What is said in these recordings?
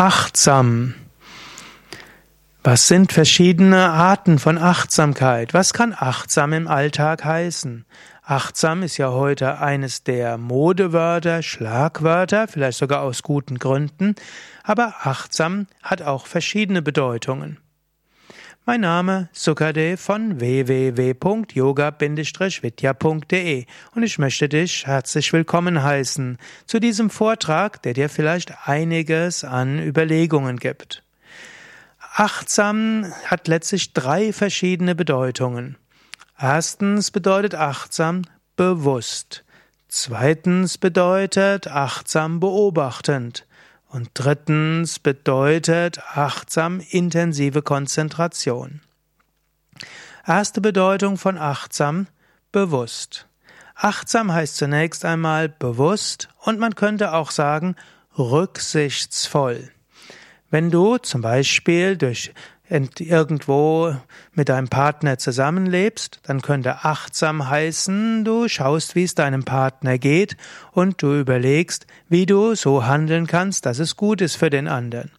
Achtsam. Was sind verschiedene Arten von Achtsamkeit? Was kann achtsam im Alltag heißen? Achtsam ist ja heute eines der Modewörter, Schlagwörter, vielleicht sogar aus guten Gründen, aber achtsam hat auch verschiedene Bedeutungen. Mein Name Sukadev von www.yoga-vidya.de und ich möchte dich herzlich willkommen heißen zu diesem Vortrag, der dir vielleicht einiges an Überlegungen gibt. Achtsam hat letztlich drei verschiedene Bedeutungen. Erstens bedeutet achtsam bewusst. Zweitens bedeutet achtsam beobachtend. Und drittens bedeutet achtsam intensive Konzentration. Erste Bedeutung von achtsam bewusst. Achtsam heißt zunächst einmal bewusst und man könnte auch sagen rücksichtsvoll. Wenn du zum Beispiel durch irgendwo mit deinem Partner zusammenlebst, dann könnte achtsam heißen, du schaust, wie es deinem Partner geht und du überlegst, wie du so handeln kannst, dass es gut ist für den anderen.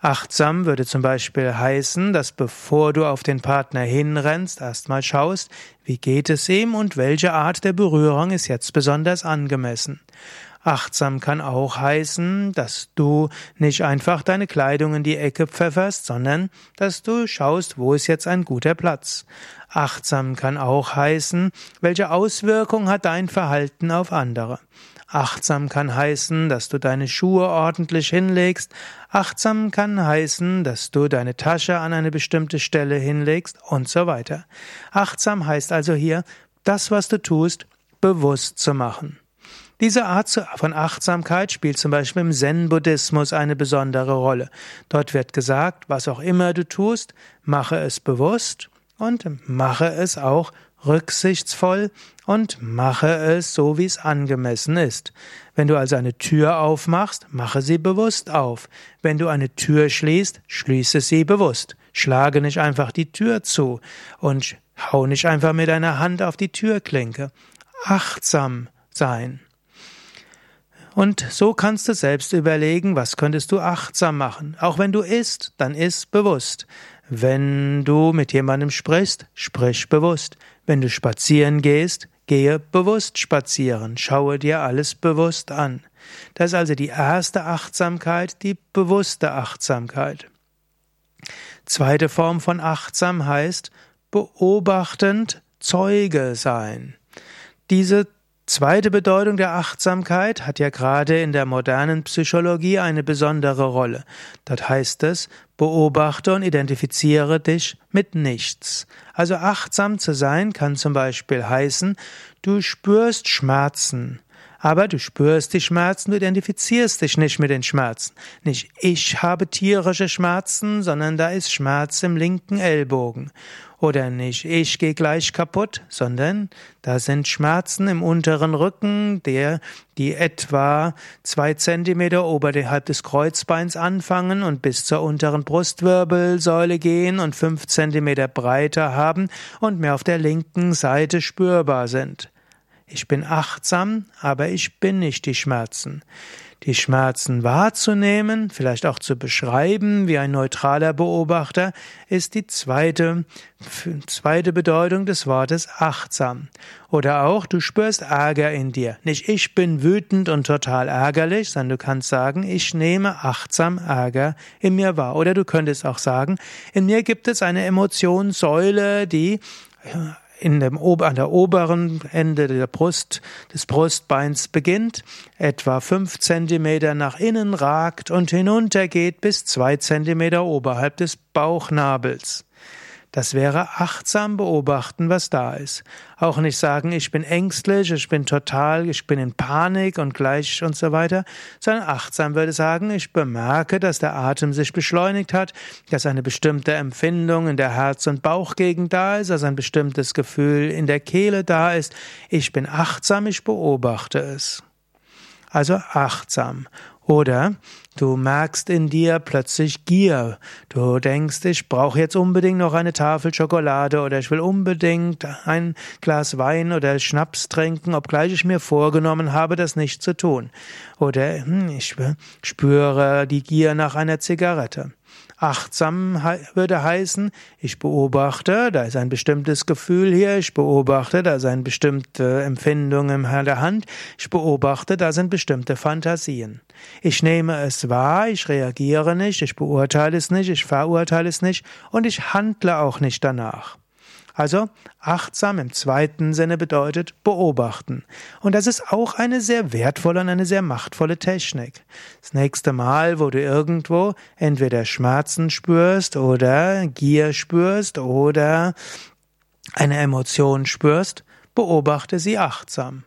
Achtsam würde zum Beispiel heißen, dass bevor du auf den Partner hinrennst, erstmal schaust, wie geht es ihm und welche Art der Berührung ist jetzt besonders angemessen. Achtsam kann auch heißen, dass du nicht einfach deine Kleidung in die Ecke pfefferst, sondern dass du schaust, wo ist jetzt ein guter Platz. Achtsam kann auch heißen, welche Auswirkung hat dein Verhalten auf andere. Achtsam kann heißen, dass du deine Schuhe ordentlich hinlegst. Achtsam kann heißen, dass du deine Tasche an eine bestimmte Stelle hinlegst und so weiter. Achtsam heißt also hier, das, was du tust, bewusst zu machen. Diese Art von Achtsamkeit spielt zum Beispiel im Zen-Buddhismus eine besondere Rolle. Dort wird gesagt, was auch immer du tust, mache es bewusst und mache es auch rücksichtsvoll und mache es so, wie es angemessen ist. Wenn du also eine Tür aufmachst, mache sie bewusst auf. Wenn du eine Tür schließt, schließe sie bewusst. Schlage nicht einfach die Tür zu und hau nicht einfach mit deiner Hand auf die Türklinke. Achtsam sein. Und so kannst du selbst überlegen, was könntest du achtsam machen. Auch wenn du isst, dann iss bewusst. Wenn du mit jemandem sprichst, sprich bewusst. Wenn du spazieren gehst, gehe bewusst spazieren. Schaue dir alles bewusst an. Das ist also die erste Achtsamkeit, die bewusste Achtsamkeit. Zweite Form von achtsam heißt beobachtend Zeuge sein. Diese Zweite Bedeutung der Achtsamkeit hat ja gerade in der modernen Psychologie eine besondere Rolle. Dort heißt es, beobachte und identifiziere dich mit nichts. Also achtsam zu sein kann zum Beispiel heißen, du spürst Schmerzen. Aber du spürst die Schmerzen, du identifizierst dich nicht mit den Schmerzen. Nicht ich habe tierische Schmerzen, sondern da ist Schmerz im linken Ellbogen. Oder nicht ich gehe gleich kaputt, sondern da sind Schmerzen im unteren Rücken, der, die etwa zwei Zentimeter oberhalb des Kreuzbeins anfangen und bis zur unteren Brustwirbelsäule gehen und fünf Zentimeter breiter haben und mir auf der linken Seite spürbar sind. Ich bin achtsam, aber ich bin nicht die Schmerzen. Die Schmerzen wahrzunehmen, vielleicht auch zu beschreiben wie ein neutraler Beobachter, ist die zweite, zweite Bedeutung des Wortes achtsam. Oder auch, du spürst Ärger in dir. Nicht ich bin wütend und total ärgerlich, sondern du kannst sagen, ich nehme achtsam Ärger in mir wahr. Oder du könntest auch sagen, in mir gibt es eine Emotionssäule, die in dem, an der oberen Ende der Brust, des Brustbeins beginnt, etwa fünf Zentimeter nach innen ragt und hinuntergeht bis zwei Zentimeter oberhalb des Bauchnabels. Das wäre achtsam beobachten, was da ist. Auch nicht sagen, ich bin ängstlich, ich bin total, ich bin in Panik und gleich und so weiter, sondern achtsam würde sagen, ich bemerke, dass der Atem sich beschleunigt hat, dass eine bestimmte Empfindung in der Herz- und Bauchgegend da ist, dass ein bestimmtes Gefühl in der Kehle da ist. Ich bin achtsam, ich beobachte es. Also achtsam. Oder du merkst in dir plötzlich Gier. Du denkst, ich brauche jetzt unbedingt noch eine Tafel Schokolade oder ich will unbedingt ein Glas Wein oder Schnaps trinken, obgleich ich mir vorgenommen habe, das nicht zu tun. Oder hm, ich spüre die Gier nach einer Zigarette. Achtsam würde heißen, ich beobachte, da ist ein bestimmtes Gefühl hier, ich beobachte, da eine bestimmte Empfindung in der Hand, ich beobachte, da sind bestimmte Fantasien. Ich nehme es wahr, ich reagiere nicht, ich beurteile es nicht, ich verurteile es nicht und ich handle auch nicht danach. Also achtsam im zweiten Sinne bedeutet beobachten. Und das ist auch eine sehr wertvolle und eine sehr machtvolle Technik. Das nächste Mal, wo du irgendwo entweder Schmerzen spürst oder Gier spürst oder eine Emotion spürst, beobachte sie achtsam.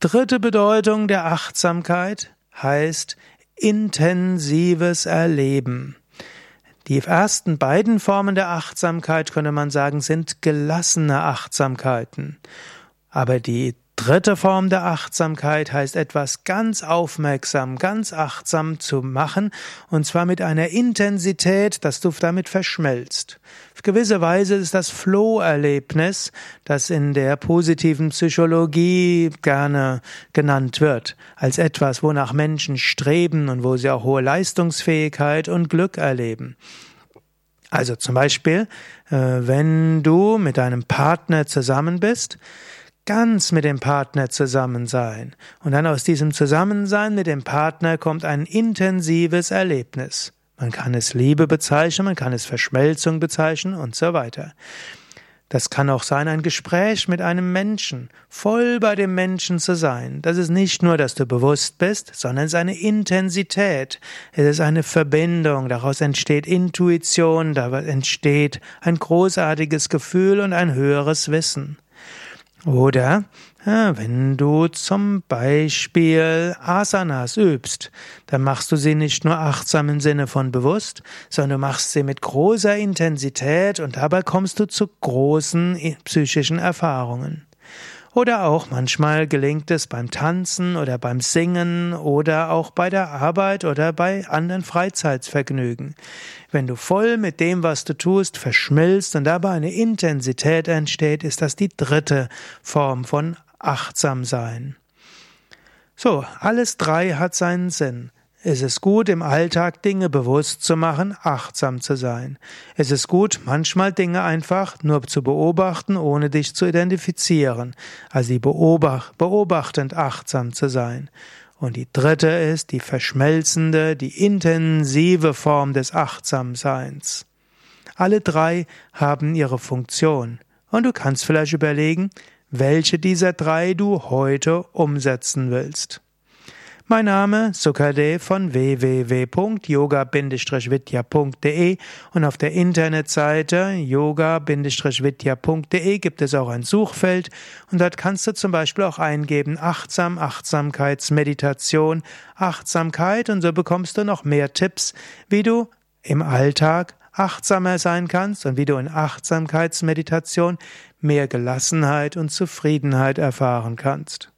Dritte Bedeutung der Achtsamkeit heißt intensives Erleben. Die ersten beiden Formen der Achtsamkeit, könnte man sagen, sind gelassene Achtsamkeiten. Aber die dritte Form der Achtsamkeit heißt etwas ganz aufmerksam, ganz achtsam zu machen, und zwar mit einer Intensität, dass du damit verschmelzt. Auf gewisse Weise ist das Flow-Erlebnis, das in der positiven Psychologie gerne genannt wird, als etwas, wonach Menschen streben und wo sie auch hohe Leistungsfähigkeit und Glück erleben. Also zum Beispiel, äh, wenn du mit deinem Partner zusammen bist, ganz mit dem Partner zusammen sein. Und dann aus diesem Zusammensein mit dem Partner kommt ein intensives Erlebnis. Man kann es Liebe bezeichnen, man kann es Verschmelzung bezeichnen und so weiter. Das kann auch sein, ein Gespräch mit einem Menschen, voll bei dem Menschen zu sein. Das ist nicht nur, dass du bewusst bist, sondern es ist eine Intensität. Es ist eine Verbindung. Daraus entsteht Intuition, daraus entsteht ein großartiges Gefühl und ein höheres Wissen. Oder ja, wenn du zum Beispiel Asanas übst, dann machst du sie nicht nur achtsam im Sinne von bewusst, sondern du machst sie mit großer Intensität und dabei kommst du zu großen psychischen Erfahrungen. Oder auch manchmal gelingt es beim Tanzen oder beim Singen oder auch bei der Arbeit oder bei anderen Freizeitsvergnügen. Wenn du voll mit dem, was du tust, verschmilzt und dabei eine Intensität entsteht, ist das die dritte Form von Achtsamsein. So, alles drei hat seinen Sinn. Es ist gut, im Alltag Dinge bewusst zu machen, achtsam zu sein. Es ist gut, manchmal Dinge einfach nur zu beobachten, ohne dich zu identifizieren, also die beobacht, beobachtend achtsam zu sein. Und die dritte ist die verschmelzende, die intensive Form des Achtsamseins. Alle drei haben ihre Funktion. Und du kannst vielleicht überlegen, welche dieser drei du heute umsetzen willst. Mein Name Sukade von www.yoga-vidya.de und auf der Internetseite yoga-vidya.de gibt es auch ein Suchfeld und dort kannst du zum Beispiel auch eingeben Achtsam, Achtsamkeitsmeditation, Achtsamkeit und so bekommst du noch mehr Tipps, wie du im Alltag achtsamer sein kannst und wie du in Achtsamkeitsmeditation mehr Gelassenheit und Zufriedenheit erfahren kannst.